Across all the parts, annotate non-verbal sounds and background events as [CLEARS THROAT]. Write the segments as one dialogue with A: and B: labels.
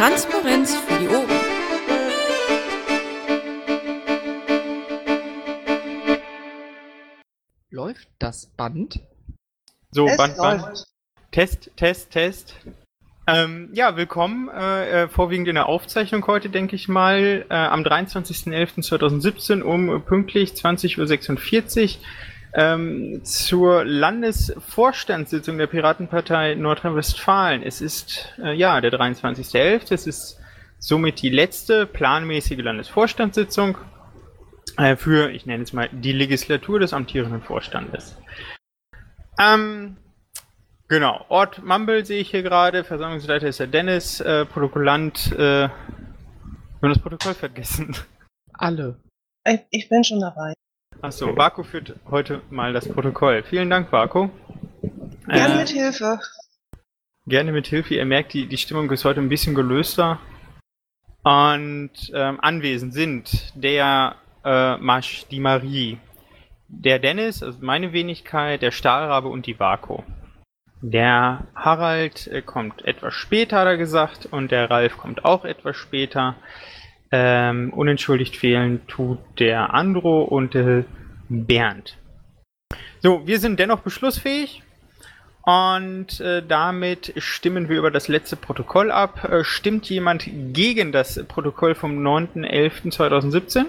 A: Transparenz für die Ohren.
B: Läuft das Band?
C: So,
D: Es
C: Band, Band.
D: läuft.
C: Test, Test, Test. Ähm, ja, willkommen. Äh, äh, vorwiegend in der Aufzeichnung heute, denke ich mal, äh, am 23.11.2017 um äh, pünktlich 20.46 Uhr ähm, zur Landesvorstandssitzung der Piratenpartei Nordrhein-Westfalen. Es ist äh, ja der 23.11. Es ist somit die letzte planmäßige Landesvorstandssitzung äh, für, ich nenne es mal, die Legislatur des amtierenden Vorstandes. Ähm, Genau, Ort Mumble sehe ich hier gerade, Versammlungsleiter ist der Dennis, äh, Protokollant, äh, wir haben das Protokoll vergessen.
B: Alle.
D: Ich, ich bin schon dabei.
C: Achso, Barco führt heute mal das Protokoll. Vielen Dank, Barco.
D: Gerne
C: Äh,
D: mit Hilfe.
C: gerne mit Hilfe. Ihr merkt, die, die Stimmung ist heute ein bisschen gelöster. Und ähm, anwesend sind der äh, Masch, die Marie, der Dennis, also meine Wenigkeit, der Stahlrabe und die Barco. Der Harald äh, kommt etwas später, hat er gesagt, und der Ralf kommt auch etwas später. Ähm, unentschuldigt fehlen tut der Andro und der Bernd. So, wir sind dennoch beschlussfähig und äh, damit stimmen wir über das letzte Protokoll ab. Äh, stimmt jemand gegen das Protokoll vom 9.11.2017?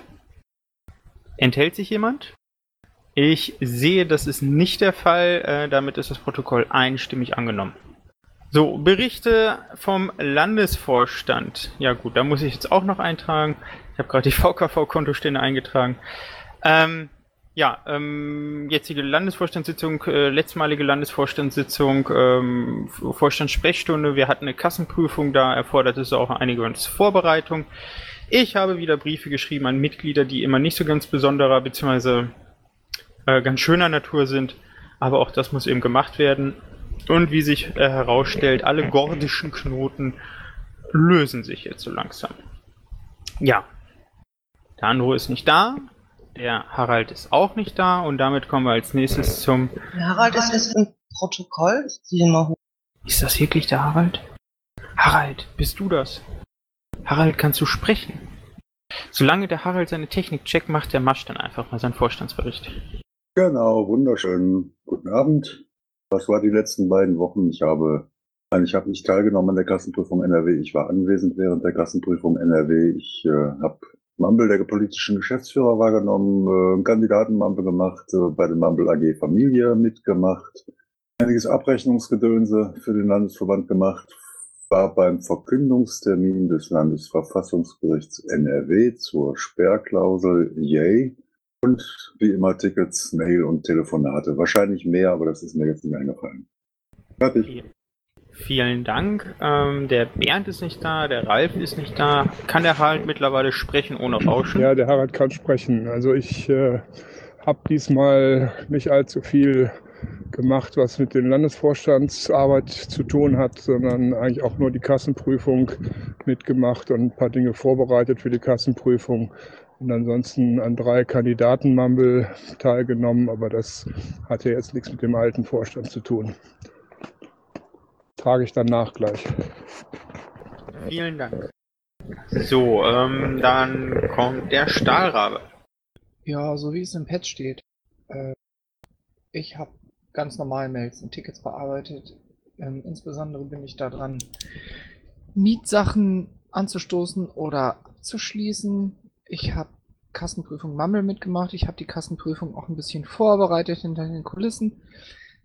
C: Enthält sich jemand? Ich sehe, das ist nicht der Fall. Äh, damit ist das Protokoll einstimmig angenommen. So, Berichte vom Landesvorstand. Ja gut, da muss ich jetzt auch noch eintragen. Ich habe gerade die [LAUGHS] VKV-Kontostände eingetragen. Ähm, ja, ähm, jetzige Landesvorstandssitzung, äh, letztmalige Landesvorstandssitzung, ähm, Vorstandssprechstunde. Wir hatten eine Kassenprüfung, da erfordert es auch einige Vorbereitung. Ich habe wieder Briefe geschrieben an Mitglieder, die immer nicht so ganz besonderer bzw. Äh, ganz schöner Natur sind, aber auch das muss eben gemacht werden. Und wie sich äh, herausstellt, alle gordischen Knoten lösen sich jetzt so langsam. Ja, der Andro ist nicht da, der Harald ist auch nicht da und damit kommen wir als nächstes zum.
D: Der Harald ist jetzt im Protokoll. Ich ziehe ihn mal hoch.
C: Ist das wirklich der Harald? Harald, bist du das? Harald, kannst du sprechen? Solange der Harald seine Technik checkt, macht der Masch dann einfach mal seinen Vorstandsbericht.
E: Genau, wunderschön. Guten Abend. Was war die letzten beiden Wochen? Ich habe, nein, ich habe nicht teilgenommen an der Kassenprüfung NRW. Ich war anwesend während der Kassenprüfung NRW. Ich äh, habe Mumble der politischen Geschäftsführer wahrgenommen, äh, Kandidatenmumble gemacht, äh, bei der Mumble AG Familie mitgemacht, einiges Abrechnungsgedönse für den Landesverband gemacht, war beim Verkündungstermin des Landesverfassungsgerichts NRW zur Sperrklausel Yay und wie immer Tickets, Mail und Telefonate. Wahrscheinlich mehr, aber das ist mir jetzt nicht eingefallen. Fertig.
C: Vielen Dank. Ähm, der Bernd ist nicht da, der Ralf ist nicht da. Kann der Harald mittlerweile sprechen ohne Rauschen?
F: Ja, der Harald kann sprechen. Also ich äh, habe diesmal nicht allzu viel gemacht, was mit den Landesvorstandsarbeit zu tun hat, sondern eigentlich auch nur die Kassenprüfung mitgemacht und ein paar Dinge vorbereitet für die Kassenprüfung. Und ansonsten an drei Kandidatenmumble teilgenommen, aber das hatte jetzt nichts mit dem alten Vorstand zu tun. Trage ich dann nach gleich.
C: Vielen Dank. So, ähm, dann kommt der Stahlrabe.
B: Ja, so wie es im Pad steht. Äh, ich habe ganz normal Mails und Tickets bearbeitet. Ähm, insbesondere bin ich da dran, Mietsachen anzustoßen oder abzuschließen. Ich habe Kassenprüfung Mammel mitgemacht. Ich habe die Kassenprüfung auch ein bisschen vorbereitet hinter den Kulissen.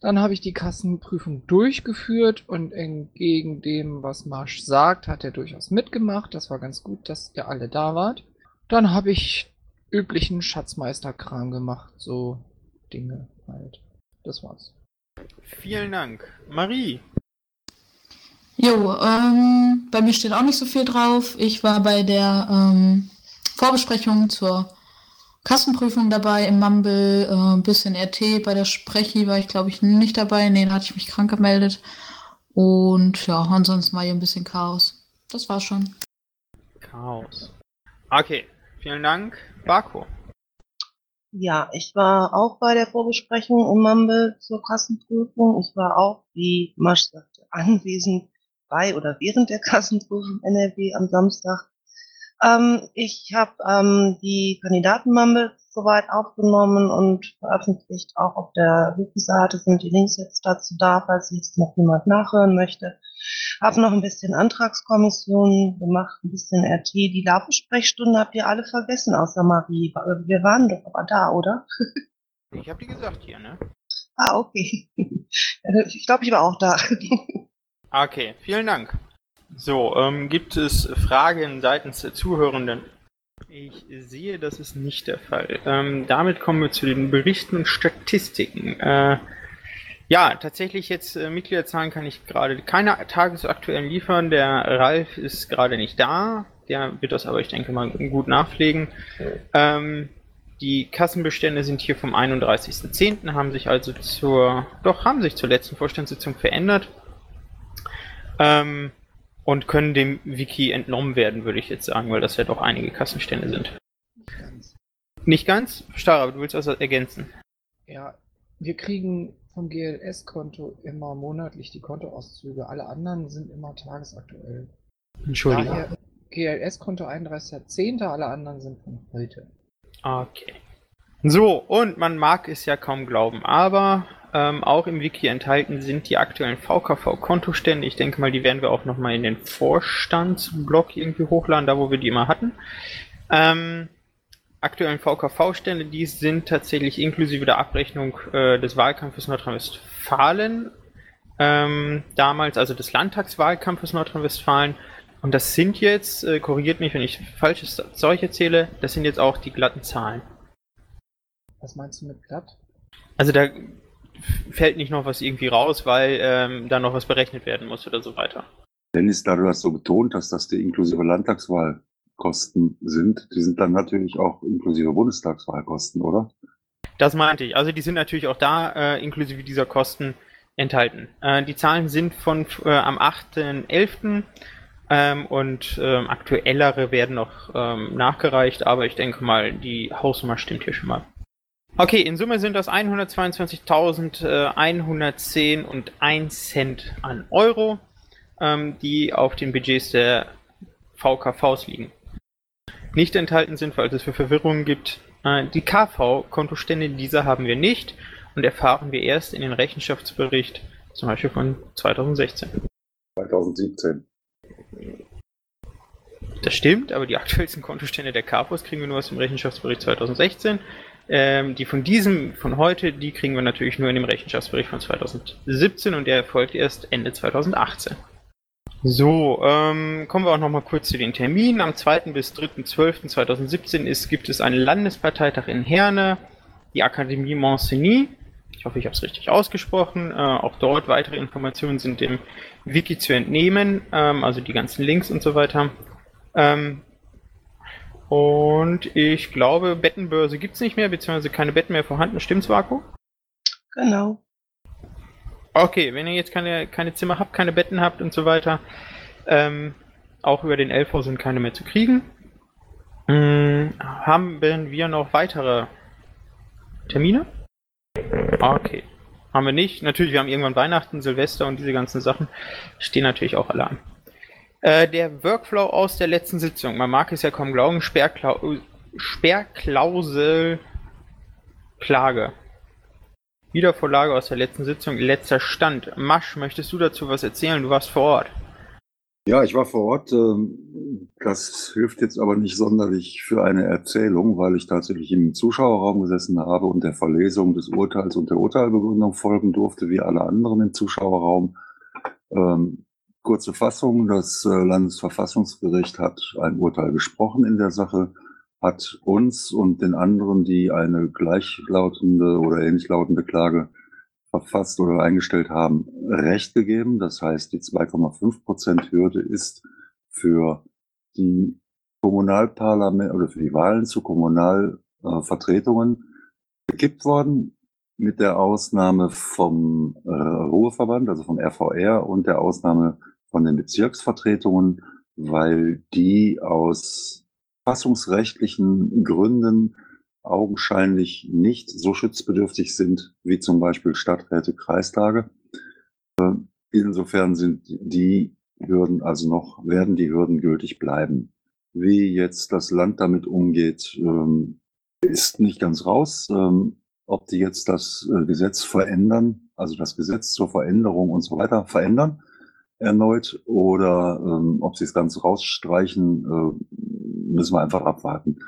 B: Dann habe ich die Kassenprüfung durchgeführt und entgegen dem, was Marsch sagt, hat er durchaus mitgemacht. Das war ganz gut, dass ihr alle da wart. Dann habe ich üblichen Schatzmeisterkram gemacht. So Dinge halt. Das war's.
C: Vielen Dank. Marie.
G: Jo, ähm, bei mir steht auch nicht so viel drauf. Ich war bei der ähm, Vorbesprechung zur Kassenprüfung dabei im Mumble, äh, ein bisschen RT. Bei der Sprechi war ich, glaube ich, nicht dabei. Nee, da hatte ich mich krank gemeldet. Und ja, ansonsten war hier ein bisschen Chaos. Das war's schon.
C: Chaos. Okay, vielen Dank. Barco.
D: Ja, ich war auch bei der Vorbesprechung im Mumble zur Kassenprüfung. Ich war auch, wie Masch sagte, anwesend. bei oder während der Kassenprüfung NRW am Samstag. Ähm, ich habe ähm, die Kandidatenmammel soweit aufgenommen und veröffentlicht. Auch auf der Wiki-Seite sind die Links jetzt dazu da, falls jetzt noch jemand nachhören möchte. Habe noch ein bisschen Antragskommission gemacht, ein bisschen RT. Die Labensprechstunde habt ihr alle vergessen, außer Marie. Wir waren doch aber da, oder?
C: Ich habe die gesagt hier, ne?
D: Ah, okay. [LAUGHS] Ich glaube, ich war auch da.
C: Okay, vielen Dank. So, ähm, gibt es Fragen seitens der Zuhörenden? Ich sehe, das ist nicht der Fall. Ähm, damit kommen wir zu den Berichten und Statistiken. Äh, ja, tatsächlich jetzt äh, Mitgliederzahlen kann ich gerade keine tagesaktuellen liefern. Der Ralf ist gerade nicht da. Der wird das aber, ich denke mal, gut nachpflegen. Ähm, die Kassenbestände sind hier vom 31.10., haben sich also zur, doch, haben sich zur letzten Vorstandssitzung verändert. Ähm, und können dem Wiki entnommen werden, würde ich jetzt sagen, weil das ja doch einige Kassenstände sind.
B: Nicht ganz.
C: Nicht ganz? Starr, aber du willst was ergänzen.
B: Ja, wir kriegen vom GLS-Konto immer monatlich die Kontoauszüge. Alle anderen sind immer tagesaktuell.
C: Entschuldigung.
B: Daher GLS-Konto 31.10., alle anderen sind von heute.
C: Okay. So, und man mag es ja kaum glauben, aber ähm, auch im Wiki enthalten sind die aktuellen VKV-Kontostände. Ich denke mal, die werden wir auch nochmal in den Vorstandsblog irgendwie hochladen, da wo wir die immer hatten. Ähm, aktuellen VKV-Stände, die sind tatsächlich inklusive der Abrechnung äh, des Wahlkampfes Nordrhein-Westfalen, ähm, damals also des Landtagswahlkampfes Nordrhein-Westfalen. Und das sind jetzt, äh, korrigiert mich, wenn ich falsches Zeug erzähle, das sind jetzt auch die glatten Zahlen.
B: Was meinst du mit glatt?
C: Also da fällt nicht noch was irgendwie raus, weil ähm, da noch was berechnet werden muss oder so weiter.
E: Dennis, da du das so betont hast, dass die inklusive Landtagswahlkosten sind, die sind dann natürlich auch inklusive Bundestagswahlkosten, oder?
C: Das meinte ich. Also die sind natürlich auch da äh, inklusive dieser Kosten enthalten. Äh, die Zahlen sind von äh, am 8.11. Ähm, und ähm, aktuellere werden noch ähm, nachgereicht, aber ich denke mal, die Hausnummer stimmt hier schon mal. Okay, in Summe sind das 122.110 und 1 Cent an Euro, ähm, die auf den Budgets der VKVs liegen. Nicht enthalten sind, weil es für Verwirrungen gibt, äh, die KV-Kontostände, diese haben wir nicht und erfahren wir erst in den Rechenschaftsbericht, zum Beispiel von 2016.
E: 2017.
C: Das stimmt, aber die aktuellsten Kontostände der KVs kriegen wir nur aus dem Rechenschaftsbericht 2016. Ähm, die von diesem, von heute, die kriegen wir natürlich nur in dem Rechenschaftsbericht von 2017 und der erfolgt erst Ende 2018. So, ähm, kommen wir auch nochmal kurz zu den Terminen. Am 2. bis 3.12.2017 ist, gibt es einen Landesparteitag in Herne, die Akademie Monsigny. Ich hoffe, ich habe es richtig ausgesprochen. Äh, auch dort weitere Informationen sind dem Wiki zu entnehmen, ähm, also die ganzen Links und so weiter. Ähm, und ich glaube, Bettenbörse gibt es nicht mehr, beziehungsweise keine Betten mehr vorhanden. Stimmt's, Vaku?
D: Genau.
C: Okay, wenn ihr jetzt keine, keine Zimmer habt, keine Betten habt und so weiter, ähm, auch über den LV sind keine mehr zu kriegen. Hm, haben wir noch weitere Termine? Okay. Haben wir nicht. Natürlich, wir haben irgendwann Weihnachten, Silvester und diese ganzen Sachen. Stehen natürlich auch alle an. Äh, der Workflow aus der letzten Sitzung. Man mag es ja kaum glauben. Sperrklau Sperrklausel Klage. Wiedervorlage aus der letzten Sitzung. Letzter Stand. Masch, möchtest du dazu was erzählen? Du warst vor Ort.
E: Ja, ich war vor Ort. ähm, Das hilft jetzt aber nicht sonderlich für eine Erzählung, weil ich tatsächlich im Zuschauerraum gesessen habe und der Verlesung des Urteils und der Urteilbegründung folgen durfte, wie alle anderen im Zuschauerraum. Kurze Fassung, das äh, Landesverfassungsgericht hat ein Urteil gesprochen in der Sache, hat uns und den anderen, die eine gleichlautende oder ähnlich lautende Klage verfasst oder eingestellt haben, Recht gegeben. Das heißt, die 2,5 Prozent Hürde ist für die Kommunalparlament oder für die Wahlen zu Kommunalvertretungen gekippt worden, mit der Ausnahme vom äh, Ruheverband, also vom RVR und der Ausnahme von den Bezirksvertretungen, weil die aus fassungsrechtlichen Gründen augenscheinlich nicht so schutzbedürftig sind wie zum Beispiel Stadträte, Kreistage. Äh, Insofern sind die Hürden, also noch werden die Hürden gültig bleiben. Wie jetzt das Land damit umgeht, ähm, ist nicht ganz raus. Ähm, ob die jetzt das äh, Gesetz verändern, also das Gesetz zur Veränderung und so weiter verändern erneut oder ähm, ob sie es ganz rausstreichen, äh, müssen wir einfach abwarten.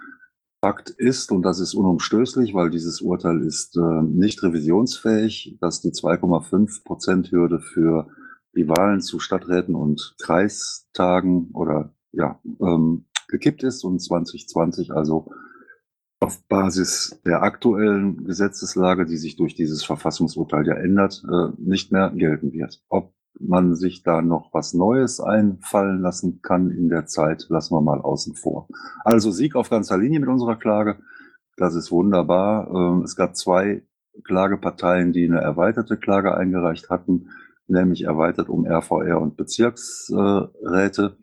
E: Fakt ist, und das ist unumstößlich, weil dieses Urteil ist äh, nicht revisionsfähig, dass die 2,5 Prozent Hürde für die Wahlen zu Stadträten und Kreistagen oder ja ähm, gekippt ist und 2020 also auf Basis der aktuellen Gesetzeslage, die sich durch dieses Verfassungsurteil ja ändert, äh, nicht mehr gelten wird. Ob man sich da noch was Neues einfallen lassen kann in der Zeit, lassen wir mal außen vor. Also Sieg auf ganzer Linie mit unserer Klage. Das ist wunderbar. Ähm, es gab zwei Klageparteien, die eine erweiterte Klage eingereicht hatten, nämlich erweitert um RVR und Bezirksräte.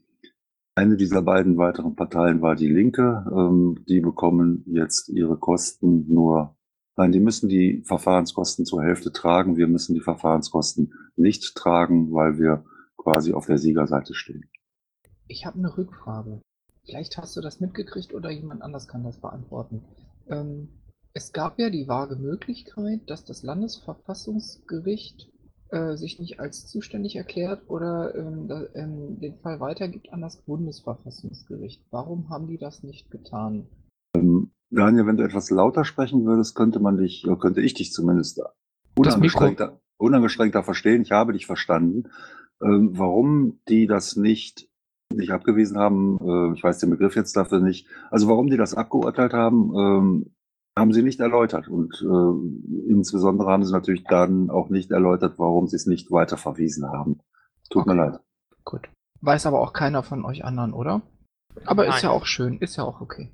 E: Eine dieser beiden weiteren Parteien war die Linke. Ähm, die bekommen jetzt ihre Kosten nur Nein, die müssen die Verfahrenskosten zur Hälfte tragen. Wir müssen die Verfahrenskosten nicht tragen, weil wir quasi auf der Siegerseite stehen.
B: Ich habe eine Rückfrage. Vielleicht hast du das mitgekriegt oder jemand anders kann das beantworten. Ähm, es gab ja die vage Möglichkeit, dass das Landesverfassungsgericht äh, sich nicht als zuständig erklärt oder ähm, ähm, den Fall weitergibt an das Bundesverfassungsgericht. Warum haben die das nicht getan?
E: Daniel, wenn du etwas lauter sprechen würdest, könnte man dich, könnte ich dich zumindest unangestrengter, unangestrengter verstehen. Ich habe dich verstanden. Ähm, warum die das nicht, nicht abgewiesen haben, äh, ich weiß den Begriff jetzt dafür nicht. Also warum die das abgeurteilt haben, ähm, haben sie nicht erläutert. Und äh, insbesondere haben sie natürlich dann auch nicht erläutert, warum sie es nicht weiter verwiesen haben. Tut okay. mir leid.
B: Gut. Weiß aber auch keiner von euch anderen, oder? Aber Nein. ist ja auch schön, ist ja auch okay.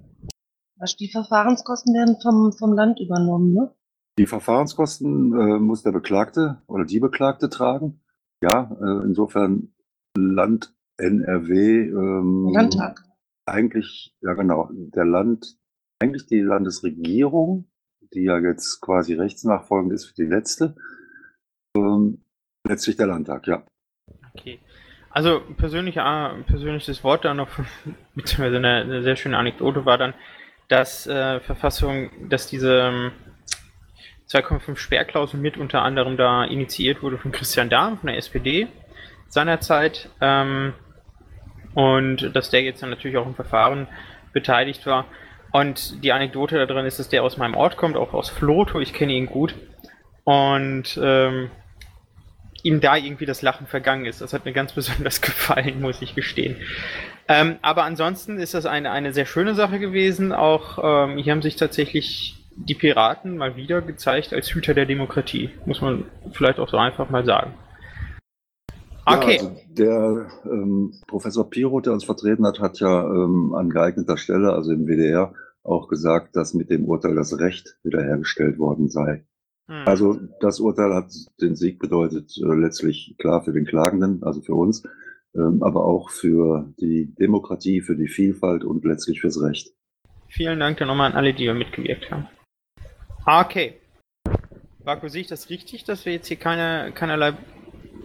D: Die Verfahrenskosten werden vom, vom Land übernommen, ne?
E: Die Verfahrenskosten äh, muss der Beklagte oder die Beklagte tragen. Ja, äh, insofern Land NRW. Ähm,
D: Landtag.
E: Eigentlich, ja genau, der Land, eigentlich die Landesregierung, die ja jetzt quasi rechtsnachfolgend ist für die letzte. Ähm, letztlich der Landtag, ja.
C: Okay. Also persönlich, äh, persönliches Wort da noch, [LAUGHS] beziehungsweise eine, eine sehr schöne Anekdote war dann, dass äh, Verfassung, dass diese 2,5 ähm, Sperrklausel mit unter anderem da initiiert wurde von Christian Dahm von der SPD seinerzeit ähm, und dass der jetzt dann natürlich auch im Verfahren beteiligt war. Und die Anekdote da drin ist, dass der aus meinem Ort kommt, auch aus Floto, ich kenne ihn gut. Und ähm, ihm da irgendwie das Lachen vergangen ist. Das hat mir ganz [LAUGHS] besonders gefallen, muss ich gestehen. Ähm, aber ansonsten ist das eine, eine sehr schöne Sache gewesen. Auch ähm, hier haben sich tatsächlich die Piraten mal wieder gezeigt als Hüter der Demokratie. Muss man vielleicht auch so einfach mal sagen.
E: Okay. Ja, also der ähm, Professor Piro, der uns vertreten hat, hat ja ähm, an geeigneter Stelle, also im WDR, auch gesagt, dass mit dem Urteil das Recht wiederhergestellt worden sei. Hm. Also das Urteil hat den Sieg bedeutet äh, letztlich klar für den Klagenden, also für uns ähm, aber auch für die Demokratie, für die Vielfalt und letztlich fürs Recht.
C: Vielen Dank dann nochmal an alle, die mitgewirkt haben. Okay. Marco, sehe ich das richtig, dass wir jetzt hier keine, keinerlei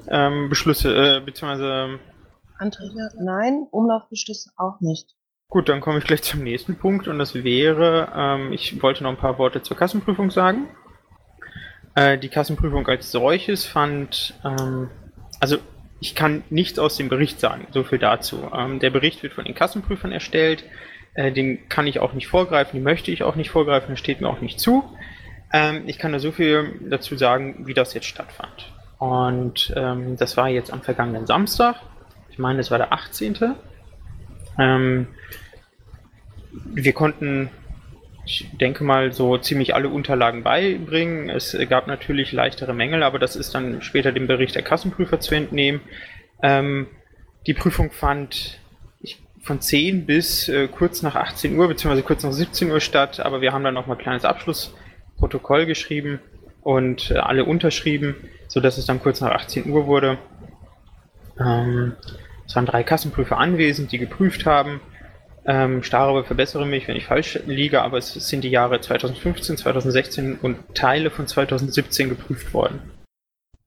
C: ähm, Beschlüsse, äh, beziehungsweise... Ähm,
D: Anträge? Nein, Umlaufbeschlüsse auch nicht.
C: Gut, dann komme ich gleich zum nächsten Punkt und das wäre, ähm, ich wollte noch ein paar Worte zur Kassenprüfung sagen. Äh, die Kassenprüfung als solches fand, ähm, also ich kann nichts aus dem Bericht sagen, so viel dazu. Ähm, der Bericht wird von den Kassenprüfern erstellt, äh, den kann ich auch nicht vorgreifen, den möchte ich auch nicht vorgreifen, das steht mir auch nicht zu. Ähm, ich kann da so viel dazu sagen, wie das jetzt stattfand. Und ähm, das war jetzt am vergangenen Samstag, ich meine, das war der 18. Ähm, wir konnten ich denke mal, so ziemlich alle Unterlagen beibringen. Es gab natürlich leichtere Mängel, aber das ist dann später dem Bericht der Kassenprüfer zu entnehmen. Ähm, die Prüfung fand von 10 bis äh, kurz nach 18 Uhr, beziehungsweise kurz nach 17 Uhr statt, aber wir haben dann noch mal ein kleines Abschlussprotokoll geschrieben und äh, alle unterschrieben, sodass es dann kurz nach 18 Uhr wurde. Ähm, es waren drei Kassenprüfer anwesend, die geprüft haben. Ähm, Starre verbessere mich, wenn ich falsch liege, aber es sind die Jahre 2015, 2016 und Teile von 2017 geprüft worden.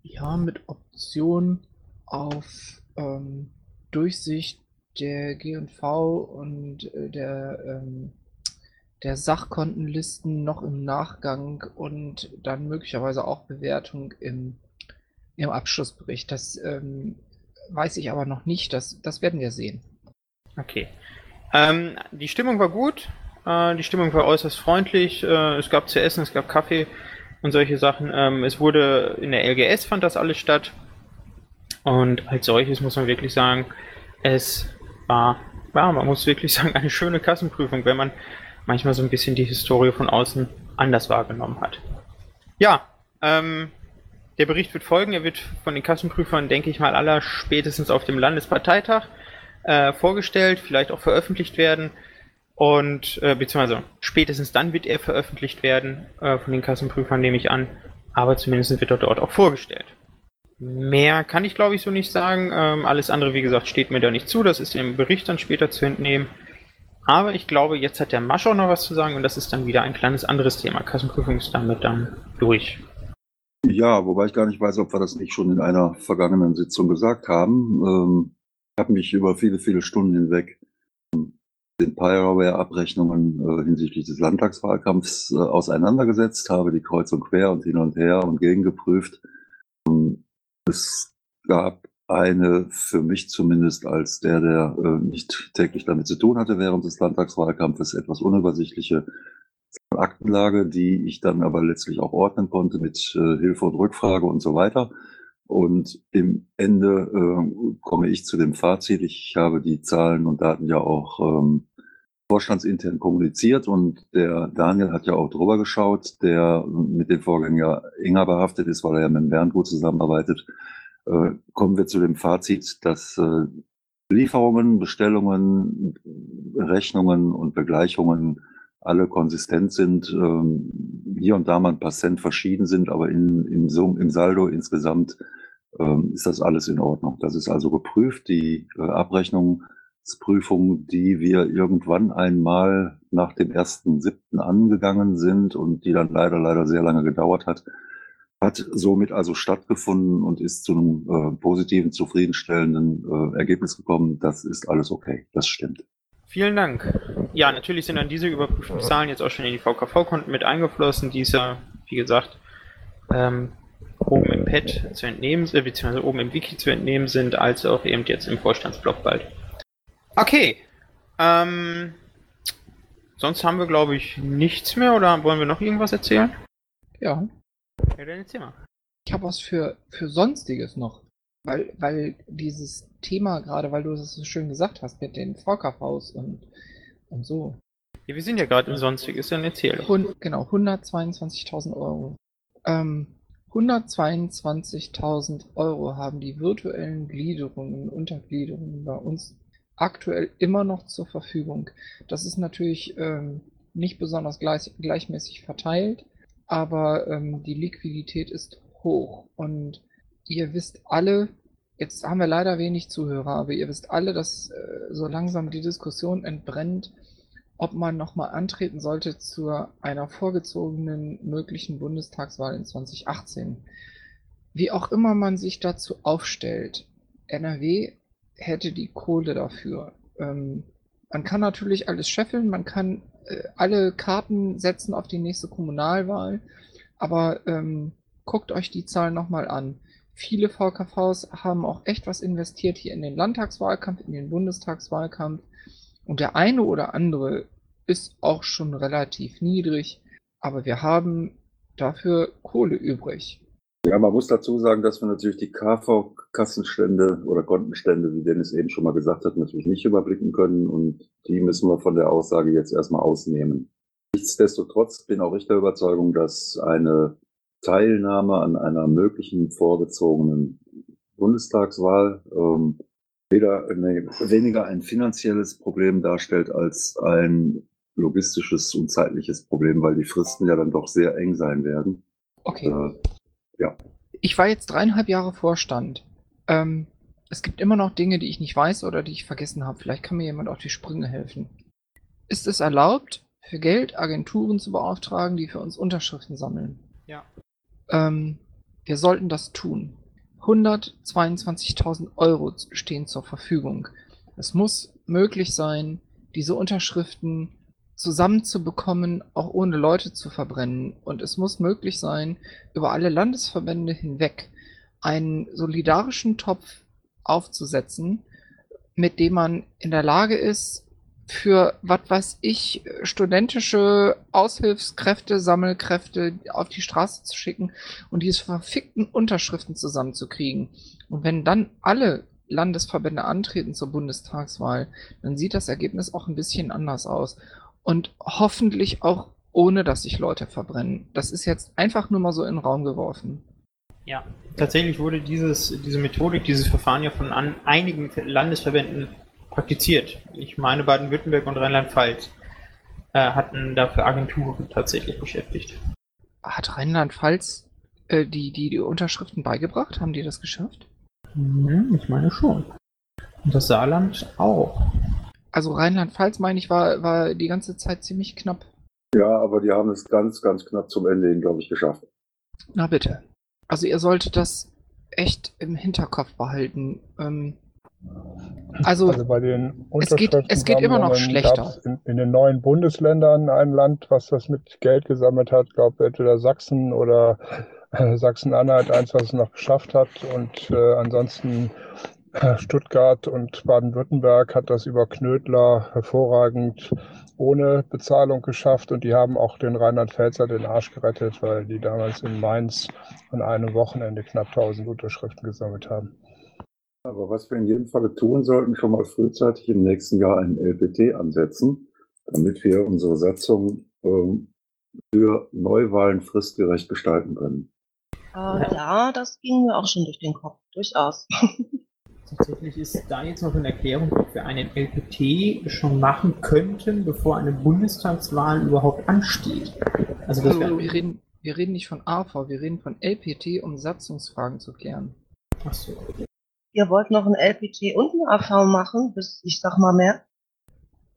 B: Ja, mit Option auf ähm, Durchsicht der G&V und äh, der, ähm, der Sachkontenlisten noch im Nachgang und dann möglicherweise auch Bewertung im, im Abschlussbericht. Das ähm, weiß ich aber noch nicht. Das, das werden wir sehen.
C: Okay. Ähm, die Stimmung war gut. Äh, die Stimmung war äußerst freundlich. Äh, es gab zu essen, es gab Kaffee und solche Sachen. Ähm, es wurde in der LGS fand das alles statt. Und als solches muss man wirklich sagen, es war, ja, man muss wirklich [LAUGHS] sagen, eine schöne Kassenprüfung, wenn man manchmal so ein bisschen die Historie von außen anders wahrgenommen hat. Ja, ähm, der Bericht wird folgen. Er wird von den Kassenprüfern, denke ich mal, aller spätestens auf dem Landesparteitag äh, vorgestellt, vielleicht auch veröffentlicht werden. Und äh, beziehungsweise spätestens dann wird er veröffentlicht werden äh, von den Kassenprüfern, nehme ich an. Aber zumindest wird er dort auch vorgestellt. Mehr kann ich glaube ich so nicht sagen. Ähm, alles andere, wie gesagt, steht mir da nicht zu. Das ist im Bericht dann später zu entnehmen. Aber ich glaube, jetzt hat der Masch auch noch was zu sagen und das ist dann wieder ein kleines anderes Thema. Kassenprüfung ist damit dann durch.
E: Ja, wobei ich gar nicht weiß, ob wir das nicht schon in einer vergangenen Sitzung gesagt haben. Ähm, habe mich über viele, viele Stunden hinweg den Pyroware-Abrechnungen äh, hinsichtlich des Landtagswahlkampfs äh, auseinandergesetzt, habe die kreuz und quer und hin und her und gegengeprüft. Ähm, es gab eine für mich zumindest als der, der äh, nicht täglich damit zu tun hatte während des Landtagswahlkampfes, etwas unübersichtliche Aktenlage, die ich dann aber letztlich auch ordnen konnte mit äh, Hilfe und Rückfrage und so weiter. Und im Ende äh, komme ich zu dem Fazit. Ich habe die Zahlen und Daten ja auch ähm, vorstandsintern kommuniziert und der Daniel hat ja auch drüber geschaut, der mit den Vorgängen ja enger behaftet ist, weil er ja mit Bernd gut zusammenarbeitet. Äh, kommen wir zu dem Fazit, dass äh, Lieferungen, Bestellungen, Rechnungen und Begleichungen alle konsistent sind, ähm, hier und da mal ein paar Cent verschieden sind, aber in, im, Sum, im Saldo insgesamt ist das alles in Ordnung. Das ist also geprüft. Die äh, Abrechnungsprüfung, die wir irgendwann einmal nach dem ersten siebten angegangen sind und die dann leider, leider sehr lange gedauert hat, hat somit also stattgefunden und ist zu einem äh, positiven, zufriedenstellenden äh, Ergebnis gekommen. Das ist alles okay. Das stimmt.
C: Vielen Dank. Ja, natürlich sind dann diese überprüften Zahlen jetzt auch schon in die VKV-Konten mit eingeflossen, die wie gesagt, ähm, oben im Pad zu entnehmen, äh, beziehungsweise oben im Wiki zu entnehmen sind, als auch eben jetzt im Vorstandsblock bald. Okay. Ähm, sonst haben wir, glaube ich, nichts mehr oder wollen wir noch irgendwas erzählen?
B: Ja.
C: Ja, dann erzähl mal.
B: Ich habe was für, für Sonstiges noch. Weil, weil dieses Thema, gerade weil du es so schön gesagt hast, mit den VKVs und, und so.
C: Ja, wir sind ja gerade im Sonstiges, dann erzähl.
B: Hun, genau, 122.000 Euro. Ähm, 122.000 Euro haben die virtuellen Gliederungen, Untergliederungen bei uns aktuell immer noch zur Verfügung. Das ist natürlich ähm, nicht besonders gleich, gleichmäßig verteilt, aber ähm, die Liquidität ist hoch und ihr wisst alle, jetzt haben wir leider wenig Zuhörer, aber ihr wisst alle, dass äh, so langsam die Diskussion entbrennt, ob man nochmal antreten sollte zu einer vorgezogenen möglichen Bundestagswahl in 2018. Wie auch immer man sich dazu aufstellt, NRW hätte die Kohle dafür. Ähm, man kann natürlich alles scheffeln, man kann äh, alle Karten setzen auf die nächste Kommunalwahl, aber ähm, guckt euch die Zahlen nochmal an. Viele VKVs haben auch echt was investiert hier in den Landtagswahlkampf, in den Bundestagswahlkampf. Und der eine oder andere ist auch schon relativ niedrig, aber wir haben dafür Kohle übrig.
E: Ja, man muss dazu sagen, dass wir natürlich die KV-Kassenstände oder Kontenstände, wie Dennis eben schon mal gesagt hat, natürlich nicht überblicken können und die müssen wir von der Aussage jetzt erstmal ausnehmen. Nichtsdestotrotz bin auch ich der Überzeugung, dass eine Teilnahme an einer möglichen vorgezogenen Bundestagswahl ähm, weder, nee, weniger ein finanzielles Problem darstellt als ein logistisches und zeitliches Problem, weil die Fristen ja dann doch sehr eng sein werden.
B: Okay. Äh, ja. Ich war jetzt dreieinhalb Jahre Vorstand. Ähm, es gibt immer noch Dinge, die ich nicht weiß oder die ich vergessen habe. Vielleicht kann mir jemand auf die Sprünge helfen. Ist es erlaubt, für Geld Agenturen zu beauftragen, die für uns Unterschriften sammeln?
C: Ja.
B: Ähm, wir sollten das tun. 122.000 Euro stehen zur Verfügung. Es muss möglich sein, diese Unterschriften zusammenzubekommen, auch ohne Leute zu verbrennen. Und es muss möglich sein, über alle Landesverbände hinweg einen solidarischen Topf aufzusetzen, mit dem man in der Lage ist, für, was weiß ich, studentische Aushilfskräfte, Sammelkräfte auf die Straße zu schicken und diese verfickten Unterschriften zusammenzukriegen. Und wenn dann alle Landesverbände antreten zur Bundestagswahl, dann sieht das Ergebnis auch ein bisschen anders aus. Und hoffentlich auch ohne, dass sich Leute verbrennen. Das ist jetzt einfach nur mal so in den Raum geworfen.
C: Ja, tatsächlich wurde dieses, diese Methodik, dieses Verfahren ja von an einigen Landesverbänden praktiziert. Ich meine, Baden-Württemberg und Rheinland-Pfalz äh, hatten dafür Agenturen tatsächlich beschäftigt.
B: Hat Rheinland-Pfalz äh, die, die, die Unterschriften beigebracht? Haben die das geschafft?
C: Mhm, ich meine schon. Und das Saarland auch.
B: Also Rheinland-Pfalz, meine ich, war, war die ganze Zeit ziemlich knapp.
E: Ja, aber die haben es ganz, ganz knapp zum Ende hin, glaube ich, geschafft.
B: Na bitte. Also ihr solltet das echt im Hinterkopf behalten. Ähm, also,
F: Also bei den
B: es geht- es geht immer noch schlechter.
F: In, in den neuen Bundesländern ein Land, was das mit Geld gesammelt hat, glaube entweder Sachsen oder äh, Sachsen-Anhalt, eins, was es noch geschafft hat. Und äh, ansonsten äh, Stuttgart und Baden-Württemberg hat das über Knödler hervorragend ohne Bezahlung geschafft. Und die haben auch den Rheinland-Pfälzer den Arsch gerettet, weil die damals in Mainz an einem Wochenende knapp 1000 Unterschriften gesammelt haben.
E: Aber was wir in jedem Falle tun sollten, schon mal frühzeitig im nächsten Jahr einen LPT ansetzen, damit wir unsere Satzung ähm, für Neuwahlen fristgerecht gestalten können.
D: Äh, ja, das ging mir auch schon durch den Kopf, durchaus. [LAUGHS]
C: Tatsächlich ist da jetzt noch eine Erklärung, ob wir einen LPT schon machen könnten, bevor eine Bundestagswahl überhaupt ansteht. Also das wäre
B: wir, reden, wir reden nicht von AV, wir reden von LPT, um Satzungsfragen zu klären.
C: Achso.
D: Ihr wollt noch ein LPT und ein AV machen, bis ich sag mal mehr.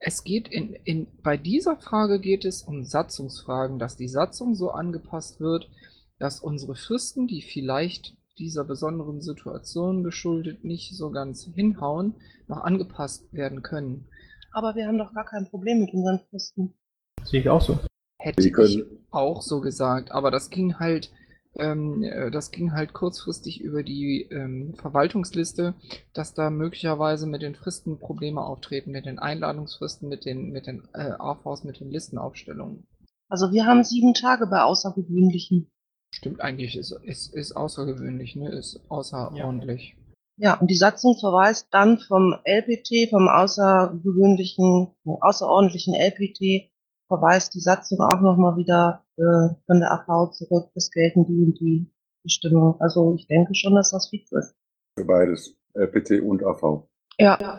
B: Es geht in, in, bei dieser Frage geht es um Satzungsfragen, dass die Satzung so angepasst wird, dass unsere Fristen, die vielleicht dieser besonderen Situation geschuldet nicht so ganz hinhauen, noch angepasst werden können.
D: Aber wir haben doch gar kein Problem mit unseren Fristen.
C: Sehe ich auch so.
B: Hätte
E: Sie
B: ich
E: können-
B: auch so gesagt, aber das ging halt, ähm, äh, das ging halt kurzfristig über die ähm, Verwaltungsliste, dass da möglicherweise mit den Fristen Probleme auftreten, mit den Einladungsfristen, mit den, mit den äh, AVs, mit den Listenaufstellungen.
D: Also wir haben sieben Tage bei Außergewöhnlichen.
B: Stimmt eigentlich, ist, ist, ist außergewöhnlich, ne? Ist außerordentlich.
D: Ja, und die Satzung verweist dann vom LPT, vom außergewöhnlichen, außerordentlichen LPT, verweist die Satzung auch nochmal wieder äh, von der AV zurück, es gelten die und die Bestimmungen. Also ich denke schon, dass das fix ist.
E: Für beides, LPT und AV.
D: Ja,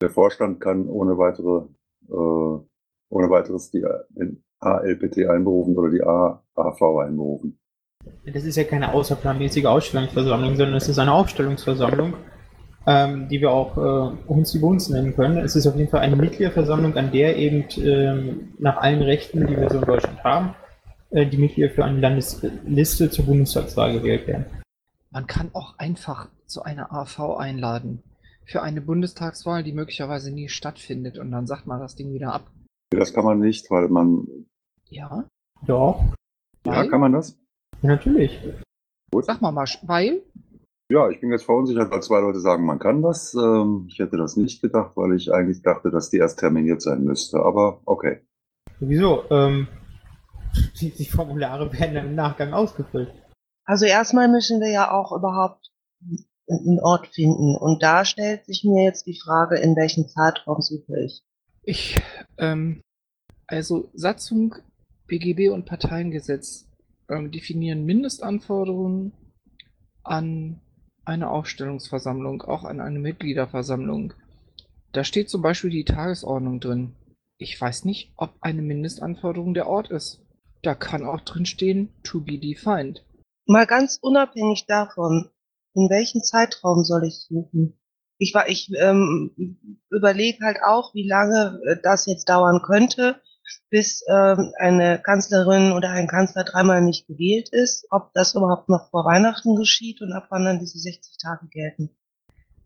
E: Der Vorstand kann ohne weitere, äh, ohne weiteres die, den ALPT einberufen oder die AAV einberufen.
C: Das ist ja keine außerplanmäßige Ausstellungsversammlung, sondern es ist eine Aufstellungsversammlung, ähm, die wir auch äh, uns die Bunds nennen können. Es ist auf jeden Fall eine Mitgliederversammlung, an der eben ähm, nach allen Rechten, die wir so in Deutschland haben, äh, die Mitglieder für eine Landesliste zur Bundestagswahl gewählt werden.
B: Man kann auch einfach zu einer AV einladen. Für eine Bundestagswahl, die möglicherweise nie stattfindet und dann sagt man das Ding wieder ab.
E: Das kann man nicht, weil man,
B: Ja,
C: Doch,
E: ja,
B: Weil?
E: kann man das?
C: ja, natürlich.
B: sag mal mal, weil
E: Ja, ich bin jetzt verunsichert, weil zwei Leute sagen, man kann das. Ähm, ich hätte das nicht gedacht, weil ich eigentlich dachte, dass die erst terminiert sein müsste. Aber okay.
C: Wieso? Ähm, [LAUGHS] die, die Formulare werden dann im Nachgang ausgefüllt.
D: also erstmal müssen wir ja auch überhaupt einen Ort finden. Und da stellt sich mir jetzt die Frage, in welchem Zeitraum suche ich.
B: ich, ähm, also Satzung, BGB und Parteiengesetz ähm, definieren Mindestanforderungen an eine Aufstellungsversammlung, auch an eine Mitgliederversammlung. Da steht zum Beispiel die Tagesordnung drin. Ich weiß nicht, ob eine Mindestanforderung der Ort ist. Da kann auch drin stehen, to be defined.
D: Mal ganz unabhängig davon, in welchem Zeitraum soll ich suchen? Ich war, ich ähm, überlege halt auch, wie lange äh, das jetzt dauern könnte bis ähm, eine Kanzlerin oder ein Kanzler dreimal nicht gewählt ist, ob das überhaupt noch vor Weihnachten geschieht und ab wann dann diese 60 Tage gelten.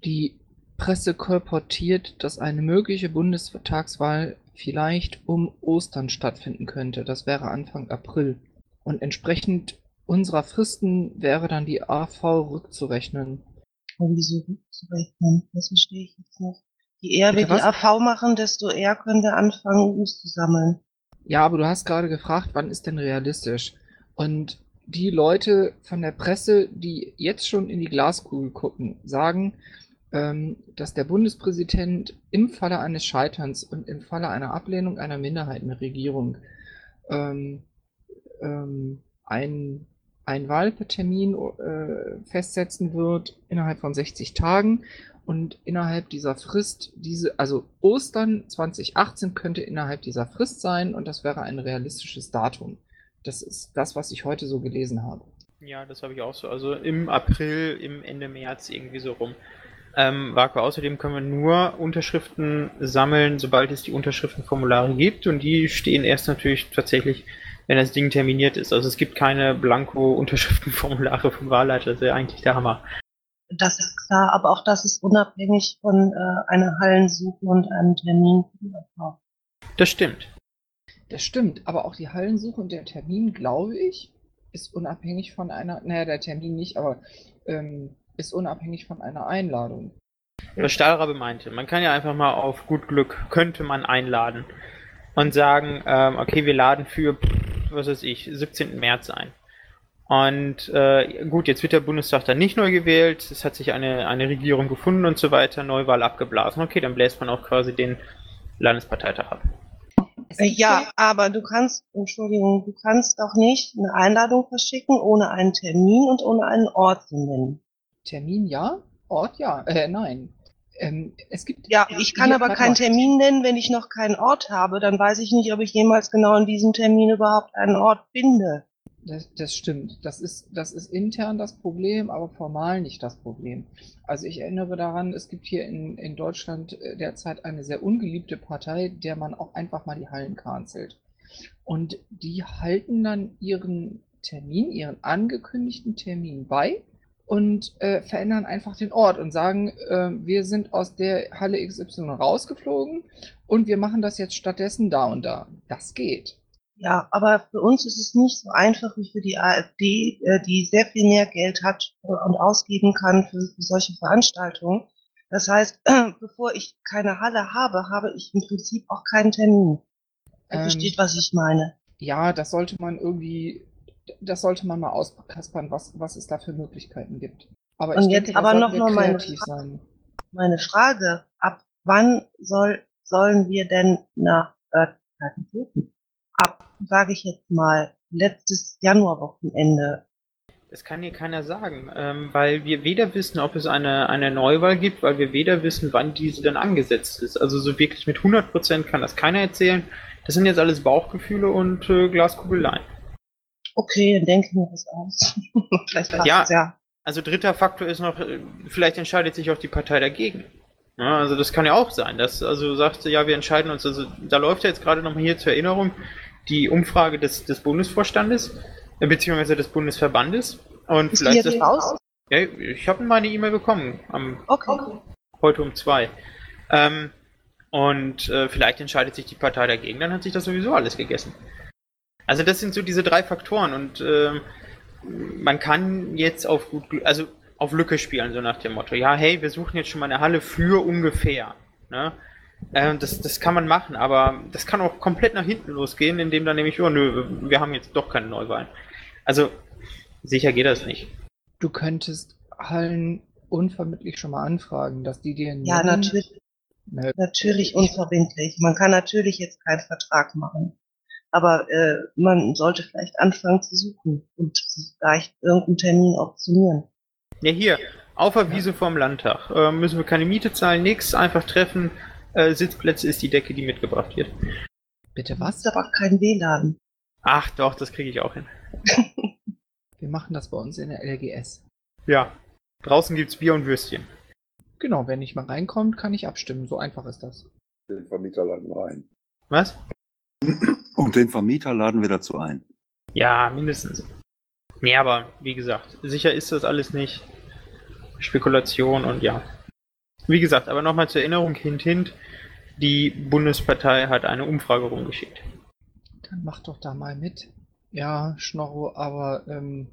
B: Die Presse kolportiert, dass eine mögliche Bundestagswahl vielleicht um Ostern stattfinden könnte. Das wäre Anfang April. Und entsprechend unserer Fristen wäre dann die AV rückzurechnen.
D: Und wieso rückzurechnen? Das verstehe ich jetzt nicht. Je eher wir die
B: was?
D: AV machen, desto eher können wir anfangen, Us zu sammeln.
B: Ja, aber du hast gerade gefragt, wann ist denn realistisch? Und die Leute von der Presse, die jetzt schon in die Glaskugel gucken, sagen, dass der Bundespräsident im Falle eines Scheiterns und im Falle einer Ablehnung einer Minderheitenregierung ähm, ähm, ein, ein Wahltermin äh, festsetzen wird innerhalb von 60 Tagen und innerhalb dieser Frist, diese, also Ostern 2018 könnte innerhalb dieser Frist sein und das wäre ein realistisches Datum. Das ist das, was ich heute so gelesen habe.
C: Ja, das habe ich auch so. Also im April, im Ende März irgendwie so rum. Ähm, Marco, außerdem können wir nur Unterschriften sammeln, sobald es die Unterschriftenformulare gibt und die stehen erst natürlich tatsächlich, wenn das Ding terminiert ist. Also es gibt keine Blanko-Unterschriftenformulare vom Wahlleiter, das wäre eigentlich der Hammer.
D: Das ist klar, aber auch das ist unabhängig von äh, einer Hallensuche und einem Termin für die AV.
C: Das stimmt.
B: Das stimmt, aber auch die Hallensuche und der Termin, glaube ich, ist unabhängig von einer, naja, der Termin nicht, aber ähm, ist unabhängig von einer Einladung.
C: Was Stahlrabe meinte, man kann ja einfach mal auf gut Glück, könnte man einladen und sagen, ähm, okay, wir laden für, was weiß ich, 17. März ein. Und äh, gut, jetzt wird der Bundestag dann nicht neu gewählt, es hat sich eine, eine Regierung gefunden und so weiter, Neuwahl abgeblasen. Okay, dann bläst man auch quasi den Landesparteitag ab.
D: Äh, ja, aber du kannst, Entschuldigung, du kannst doch nicht eine Einladung verschicken ohne einen Termin und ohne einen Ort zu nennen.
B: Termin ja, Ort ja, äh, nein. Ähm, es gibt
D: Ja, ich kann aber keinen
B: mal.
D: Termin nennen, wenn ich noch keinen Ort habe. Dann weiß ich nicht, ob ich jemals genau in diesem Termin überhaupt einen Ort finde.
B: Das, das stimmt. Das ist, das ist intern das Problem, aber formal nicht das Problem. Also ich erinnere daran, es gibt hier in, in Deutschland äh, derzeit eine sehr ungeliebte Partei, der man auch einfach mal die Hallen cancelt. Und die halten dann ihren Termin, ihren angekündigten Termin bei und äh, verändern einfach den Ort und sagen, äh, wir sind aus der Halle XY rausgeflogen und wir machen das jetzt stattdessen da und da. Das geht.
D: Ja, aber für uns ist es nicht so einfach wie für die AfD, äh, die sehr viel mehr Geld hat äh, und ausgeben kann für, für solche Veranstaltungen. Das heißt, [CLEARS THROAT] bevor ich keine Halle habe, habe ich im Prinzip auch keinen Termin.
B: Ähm,
D: versteht, was ich meine.
B: Ja, das sollte man irgendwie, das sollte man mal auskaspern, was, was es da für Möglichkeiten gibt. Aber
D: Und
B: ich
D: jetzt
B: denke,
D: aber noch mal meine
B: kreativ sein.
D: Meine Frage, ab wann soll, sollen wir denn nach Örtlichkeiten suchen? Ab, sage ich jetzt mal, letztes Januarwochenende.
C: Das kann hier keiner sagen, ähm, weil wir weder wissen, ob es eine, eine Neuwahl gibt, weil wir weder wissen, wann diese dann angesetzt ist. Also so wirklich mit 100% kann das keiner erzählen. Das sind jetzt alles Bauchgefühle und äh, Glaskugeleien.
D: Okay, dann denke ich mir das aus. [LAUGHS] Vielleicht
C: Ja.
D: es ja.
C: Also dritter Faktor ist noch, äh, vielleicht entscheidet sich auch die Partei dagegen. Ja, also das kann ja auch sein, dass also sagt, ja, wir entscheiden uns, also da läuft ja jetzt gerade nochmal hier zur Erinnerung die Umfrage des, des Bundesvorstandes, äh, beziehungsweise des Bundesverbandes. Und
D: Ist
C: vielleicht ist
D: raus?
C: ja, ich habe meine E-Mail bekommen am
D: Okay.
C: heute um zwei. Ähm, und äh, vielleicht entscheidet sich die Partei dagegen, dann hat sich das sowieso alles gegessen. Also das sind so diese drei Faktoren und ähm, man kann jetzt auf gut, Glück- also auf Lücke spielen, so nach dem Motto, ja, hey, wir suchen jetzt schon mal eine Halle für ungefähr. Ne? Ähm, das, das kann man machen, aber das kann auch komplett nach hinten losgehen, indem dann nämlich, oh nö, wir haben jetzt doch keine Neuwahlen. Also sicher geht das nicht.
B: Du könntest Hallen unvermittlich schon mal anfragen, dass die dir
D: Ja, natürlich,
B: Ne,
D: natürlich unverbindlich. Man kann natürlich jetzt keinen Vertrag machen. Aber äh, man sollte vielleicht anfangen zu suchen und vielleicht irgendeinen Termin optionieren.
C: Ja, hier, auf der Wiese vorm Landtag. Äh, müssen wir keine Miete zahlen, nix, einfach treffen. Äh, Sitzplätze ist die Decke, die mitgebracht wird.
B: Bitte
D: Das
B: was?
D: ist aber kein WLAN.
C: Ach doch, das kriege ich auch hin. [LAUGHS]
B: Wir machen das bei uns in der LGS.
C: Ja. Draußen gibt's Bier und Würstchen.
B: Genau, wenn nicht mal reinkommt, kann ich abstimmen. So einfach ist das.
E: Den Vermieter laden rein.
C: Was? [LAUGHS]
E: Und den Vermieter laden wir dazu ein.
C: Ja, mindestens. Nee, aber wie gesagt, sicher ist das alles nicht. Spekulation und ja. Wie gesagt, aber nochmal zur Erinnerung, hint, hint, die Bundespartei hat eine Umfrage rumgeschickt.
B: Dann mach doch da mal mit. Ja, Schnorro, aber ähm,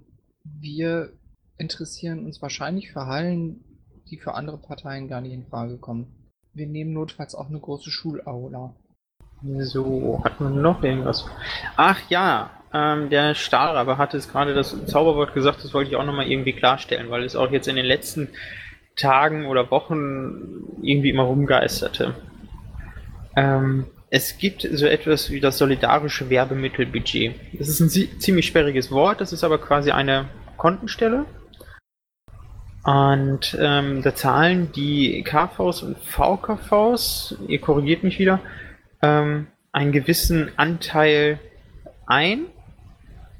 B: wir interessieren uns wahrscheinlich für Hallen, die für andere Parteien gar nicht in Frage kommen. Wir nehmen notfalls auch eine große Schulaula.
C: So, hat man noch irgendwas? Ach ja, ähm, der Stahlrabe hatte es gerade das Zauberwort gesagt, das wollte ich auch nochmal irgendwie klarstellen, weil es auch jetzt in den letzten Tagen oder Wochen irgendwie immer rumgeisterte. Ähm, es gibt so etwas wie das solidarische Werbemittelbudget. Das ist ein ziemlich sperriges Wort, das ist aber quasi eine Kontenstelle. Und ähm, da zahlen die KVs und VKVs, ihr korrigiert mich wieder, ähm, einen gewissen Anteil ein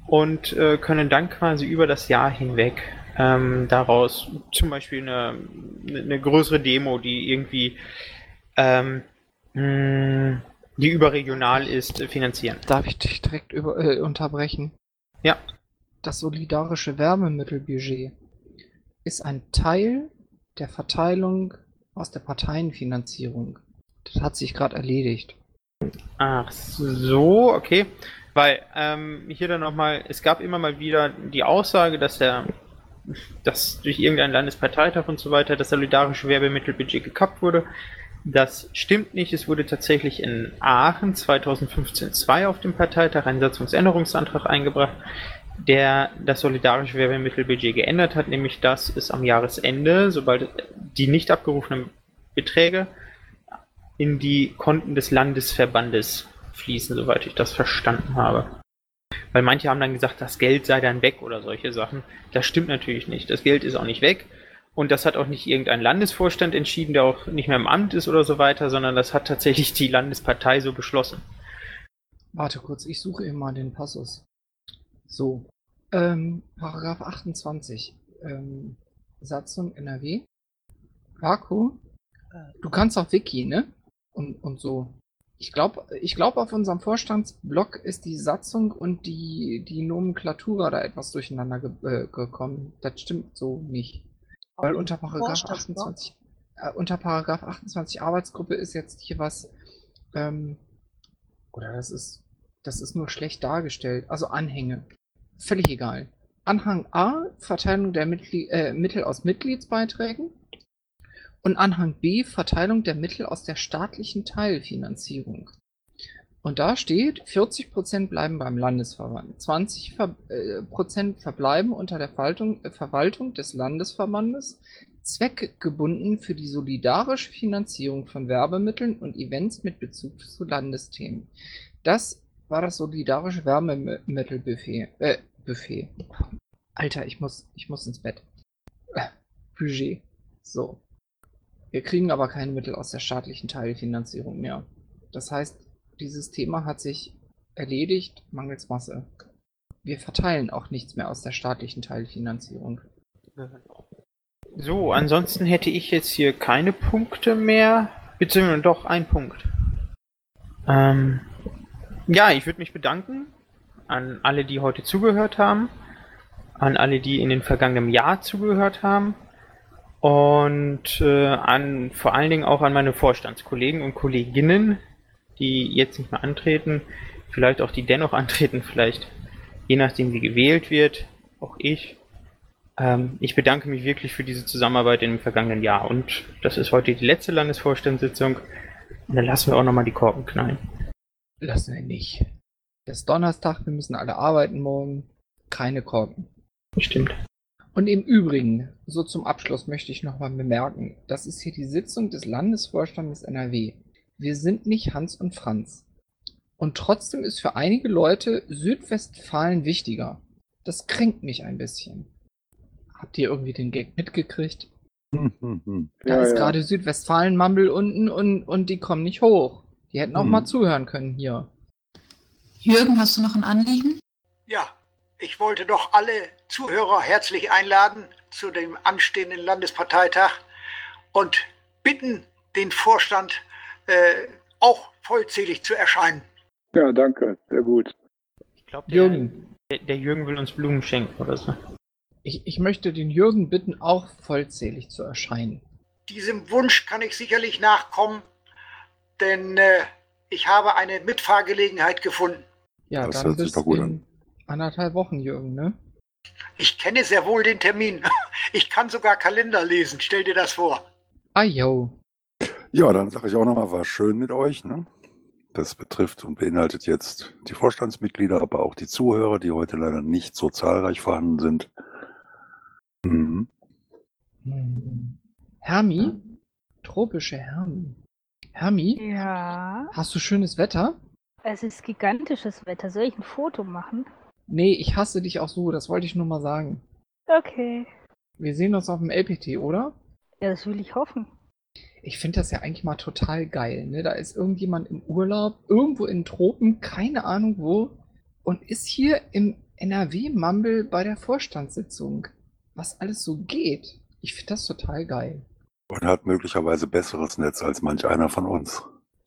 C: und äh, können dann quasi über das Jahr hinweg ähm, daraus zum Beispiel eine, eine größere Demo, die irgendwie ähm, mh, die überregional ist, äh, finanzieren.
B: Darf ich dich direkt über, äh, unterbrechen?
C: Ja.
B: Das solidarische Wärmemittelbudget ist ein Teil der Verteilung aus der Parteienfinanzierung. Das hat sich gerade erledigt.
C: Ach so, okay. Weil ähm, hier dann nochmal, es gab immer mal wieder die Aussage, dass der, dass durch irgendeinen Landesparteitag und so weiter das solidarische Werbemittelbudget gekappt wurde. Das stimmt nicht. Es wurde tatsächlich in Aachen 2015 2 auf dem Parteitag ein Satzungsänderungsantrag eingebracht, der das solidarische Werbemittelbudget geändert hat, nämlich dass es am Jahresende, sobald die nicht abgerufenen Beträge in die Konten des Landesverbandes fließen, soweit ich das verstanden habe. Weil manche haben dann gesagt, das Geld sei dann weg oder solche Sachen. Das stimmt natürlich nicht. Das Geld ist auch nicht weg. Und das hat auch nicht irgendein Landesvorstand entschieden, der auch nicht mehr im Amt ist oder so weiter, sondern das hat tatsächlich die Landespartei so beschlossen.
B: Warte kurz, ich suche eben mal den Passus. So, ähm, Paragraph 28, ähm, Satzung NRW. Vaku, du kannst auf Wiki, ne? Und, und so. Ich glaube, ich glaub, auf unserem Vorstandsblog ist die Satzung und die, die Nomenklatura da etwas durcheinander ge äh, gekommen. Das stimmt so nicht. Weil unter Paragraph 28, äh, unter Paragraph 28 Arbeitsgruppe ist jetzt hier was, ähm, oder das ist, das ist nur schlecht dargestellt. Also Anhänge. Völlig egal. Anhang A, Verteilung der Mitgl äh, Mittel aus Mitgliedsbeiträgen. Und Anhang B, Verteilung der Mittel aus der staatlichen Teilfinanzierung. Und da steht, 40% bleiben beim Landesverband, 20% Ver äh, verbleiben unter der Verwaltung, äh, Verwaltung des Landesverbandes, zweckgebunden für die solidarische Finanzierung von Werbemitteln und Events mit Bezug zu Landesthemen. Das war das solidarische Werbemittelbuffet. Äh, Buffet. Alter, ich muss, ich muss ins Bett. Äh, Budget. So. Wir kriegen aber keine Mittel aus der staatlichen Teilfinanzierung mehr. Das heißt, dieses Thema hat sich erledigt mangels Masse. Wir verteilen auch nichts mehr aus der staatlichen Teilfinanzierung.
C: So, ansonsten hätte ich jetzt hier keine Punkte mehr. Beziehungsweise doch ein Punkt. Ähm, ja, ich würde mich bedanken an alle, die heute zugehört haben, an alle, die in den vergangenen Jahr zugehört haben und äh, an vor allen Dingen auch an meine Vorstandskollegen und Kolleginnen, die jetzt nicht mehr antreten, vielleicht auch die dennoch antreten, vielleicht je nachdem wie gewählt wird, auch ich. Ähm, ich bedanke mich wirklich für diese Zusammenarbeit im vergangenen Jahr und das ist heute die letzte Landesvorstandssitzung und dann lassen wir auch nochmal die Korken knallen.
B: Lassen wir nicht. Es ist Donnerstag, wir müssen alle arbeiten morgen. Keine Korken.
C: Stimmt.
B: Und im Übrigen, so zum Abschluss möchte ich nochmal bemerken, das ist hier die Sitzung des Landesvorstandes NRW. Wir sind nicht Hans und Franz. Und trotzdem ist für einige Leute Südwestfalen wichtiger. Das kränkt mich ein bisschen. Habt ihr irgendwie den Gag mitgekriegt? [LAUGHS] Da
F: Ja,
B: ist
F: ja.
B: gerade Südwestfalen-Mumble unten und, und die kommen nicht hoch. Die hätten auch
E: Mhm.
B: mal zuhören können hier.
G: Jürgen, hast du noch ein Anliegen?
A: Ja, ich wollte doch alle Zuhörer herzlich einladen zu dem anstehenden Landesparteitag und bitten, den Vorstand äh, auch vollzählig zu erscheinen.
F: Ja, danke, sehr gut.
C: Ich glaube, der,
B: Jürgen,
C: der, der Jürgen will uns Blumen schenken oder so.
B: ich, ich möchte den Jürgen bitten, auch vollzählig zu erscheinen.
A: Diesem Wunsch kann ich sicherlich nachkommen, denn äh, ich habe eine Mitfahrgelegenheit gefunden.
B: Ja,
E: Das
B: dann
E: hört sich doch gut
B: in anderthalb Wochen, Jürgen, ne?
A: Ich kenne sehr wohl den Termin. [LAUGHS] Ich kann sogar Kalender lesen. Stell dir das vor.
B: Ah, yo.
E: Ja, dann sage ich auch nochmal, war schön mit euch. Ne? Das betrifft und beinhaltet jetzt die Vorstandsmitglieder, aber auch die Zuhörer, die heute leider nicht so zahlreich vorhanden sind. Mhm.
B: Hm. Hermi? Tropische Hermi. Hermi,
H: Ja,
B: hast du schönes Wetter?
H: es ist gigantisches Wetter. Soll ich ein Foto machen?
B: Nee, ich hasse dich auch so, das wollte ich nur mal sagen.
H: Okay.
B: Wir sehen uns auf dem LPT, oder?
H: Ja, das will ich hoffen.
B: Ich finde das ja eigentlich mal total geil. Ne? Da ist irgendjemand im Urlaub, irgendwo in Tropen, keine Ahnung wo, und ist hier im NRW-Mumble bei der Vorstandssitzung. Was alles so geht. Ich finde das total geil.
E: Und hat möglicherweise besseres Netz als manch einer von uns.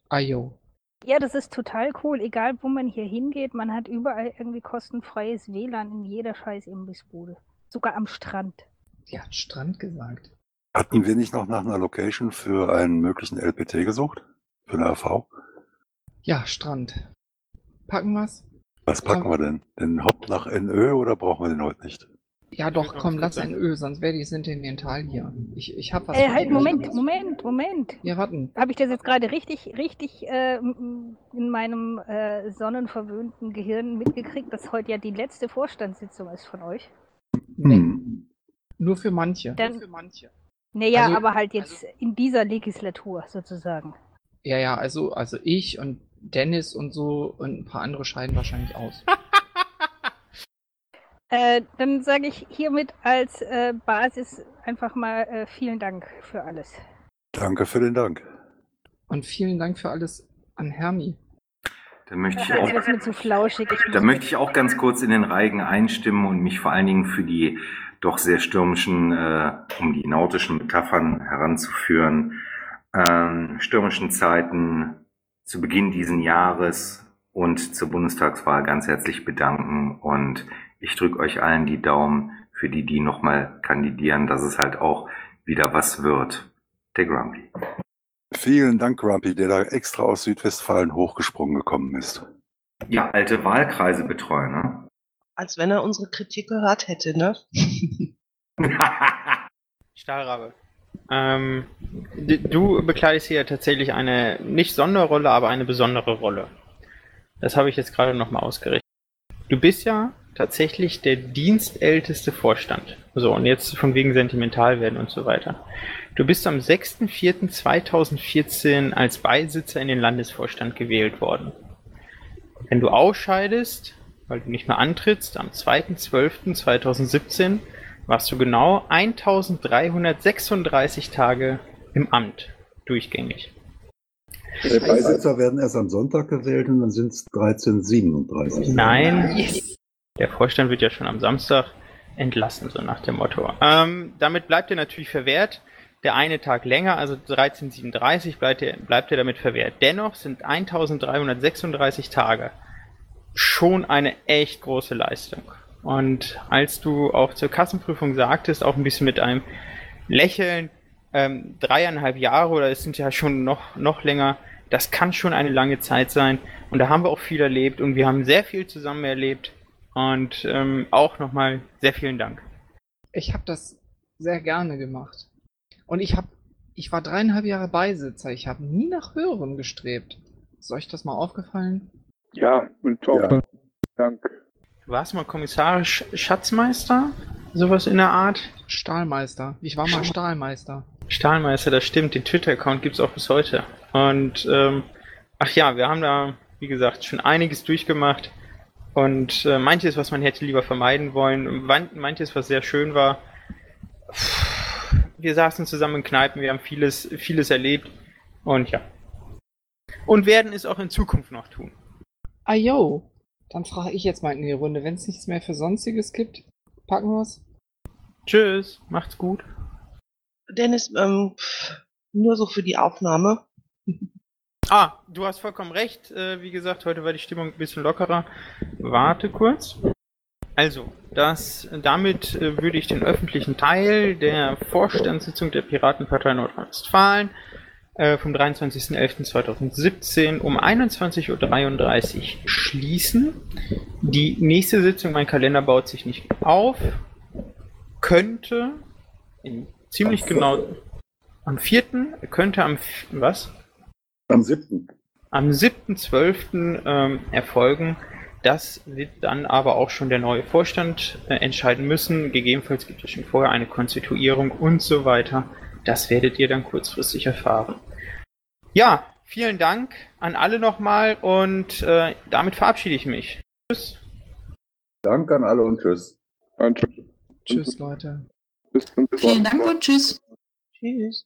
B: Ayo.
H: Ja, das ist total cool. Egal, wo man hier hingeht, man hat überall irgendwie kostenfreies WLAN in jeder scheiß Imbissbude. Sogar am Strand.
B: Die hat Strand gesagt.
E: Hatten wir nicht noch nach einer Location für einen möglichen LPT gesucht? Für eine AV?
B: Ja, Strand. Packen wir's?
E: Was packen
B: Komm.
E: wir denn? Den Haupt nach NÖ oder brauchen wir den heute nicht?
B: Ja, doch, komm, lass ein. Öl, sonst werde ich sentimental hier. Ich, ich hab was.
H: Äh, halt,
B: dich.
H: Moment, Moment, Moment.
B: Ja, warten.
H: Habe ich das jetzt gerade richtig, richtig äh, in meinem äh, sonnenverwöhnten Gehirn mitgekriegt, dass heute ja die letzte Vorstandssitzung ist von euch?
B: Nee,
E: Hm.
B: nur für manche.
H: Dann-
B: nur für manche.
H: Naja,
B: Also-
H: aber halt jetzt in dieser Legislatur sozusagen.
B: Ja, ja, also, also ich und Dennis und so und ein paar andere scheiden wahrscheinlich aus. [LAUGHS]
H: Äh, dann sage ich hiermit als äh, Basis einfach mal äh, vielen Dank für alles.
E: Danke für den Dank.
B: Und vielen Dank für alles an Hermi.
I: Da möchte ich auch,
H: zu flauschig. Ich
I: da möchte ich auch ganz kurz in den Reigen einstimmen und mich vor allen Dingen für die doch sehr stürmischen, äh, um die nautischen Metaphern heranzuführen, ähm, stürmischen Zeiten zu Beginn diesen Jahres und zur Bundestagswahl ganz herzlich bedanken und ich drücke euch allen die Daumen für die, die nochmal kandidieren, dass es halt auch wieder was wird. Der Grumpy.
E: Vielen Dank, Grumpy, der da extra aus Südwestfalen hochgesprungen gekommen ist.
I: Ja, alte Wahlkreise betreuen, ne?
D: Als wenn er unsere Kritik gehört hätte, ne? [LAUGHS]
C: Stahlrabe. Ähm, du bekleidest hier tatsächlich eine nicht Sonderrolle, aber eine besondere Rolle. Das habe ich jetzt gerade nochmal ausgerechnet. Du bist ja tatsächlich der dienstälteste Vorstand. So, und jetzt von wegen sentimental werden und so weiter. Du bist am 6.4.2014 als Beisitzer in den Landesvorstand gewählt worden. Wenn du ausscheidest, weil du nicht mehr antrittst, am 2.12.2017 warst du genau 1336 Tage im Amt durchgängig.
E: Die Beisitzer werden erst am Sonntag gewählt und dann sind es 1337.
C: Nein, der Vorstand wird ja schon am Samstag entlassen, so nach dem Motto. Ähm, damit bleibt er natürlich verwehrt. Der eine Tag länger, also 1337, bleibt er, bleibt er damit verwehrt. Dennoch sind 1336 Tage schon eine echt große Leistung. Und als du auch zur Kassenprüfung sagtest, auch ein bisschen mit einem Lächeln, ähm, dreieinhalb Jahre oder es sind ja schon noch, noch länger, das kann schon eine lange Zeit sein. Und da haben wir auch viel erlebt und wir haben sehr viel zusammen erlebt. Und ähm, auch nochmal sehr vielen Dank.
B: Ich habe das sehr gerne gemacht. Und ich habe, ich war dreieinhalb Jahre Beisitzer. Ich habe nie nach höherem gestrebt. Ist euch das mal aufgefallen?
F: Ja, und auch
E: Ja.
F: Dank.
C: Du warst mal kommissarisch Schatzmeister? Sowas in der Art?
B: Stahlmeister. Ich war mal Stahlmeister.
C: Stahlmeister, das stimmt. Den Twitter-Account gibt's auch bis heute. Und ähm, ach ja, wir haben da, wie gesagt, schon einiges durchgemacht. Und äh, manches, was man hätte lieber vermeiden wollen, manches, was sehr schön war. Wir saßen zusammen in Kneipen, wir haben vieles, vieles erlebt. Und ja. Und werden es auch in Zukunft noch tun.
B: Ah, yo. Dann frage ich jetzt mal in die Runde. Wenn es nichts mehr für Sonstiges gibt, packen wir's.
C: Tschüss, macht's gut.
D: Dennis, ähm, pff, nur so für die Aufnahme.
C: Ah, du hast vollkommen recht. Äh, wie gesagt, heute war die Stimmung ein bisschen lockerer. Warte kurz. Also, das, damit äh, würde ich den öffentlichen Teil der Vorstandssitzung der Piratenpartei Nordrhein-Westfalen äh, vom 23.11.2017 um 21.33 Uhr schließen. Die nächste Sitzung, mein Kalender baut sich nicht auf, könnte in ziemlich genau am 4. könnte am was?
E: Am 7.
C: Am 7.12. Ähm, erfolgen. Das wird dann aber auch schon der neue Vorstand äh, entscheiden müssen. Gegebenenfalls gibt es schon vorher eine Konstituierung und so weiter. Das werdet ihr dann kurzfristig erfahren. Ja, vielen Dank an alle nochmal und äh, damit verabschiede ich mich. Tschüss.
E: Danke an alle und tschüss.
F: Und tschüss.
B: Tschüss, Leute.
F: Bis zum
G: Vielen Dank und tschüss.
B: Tschüss.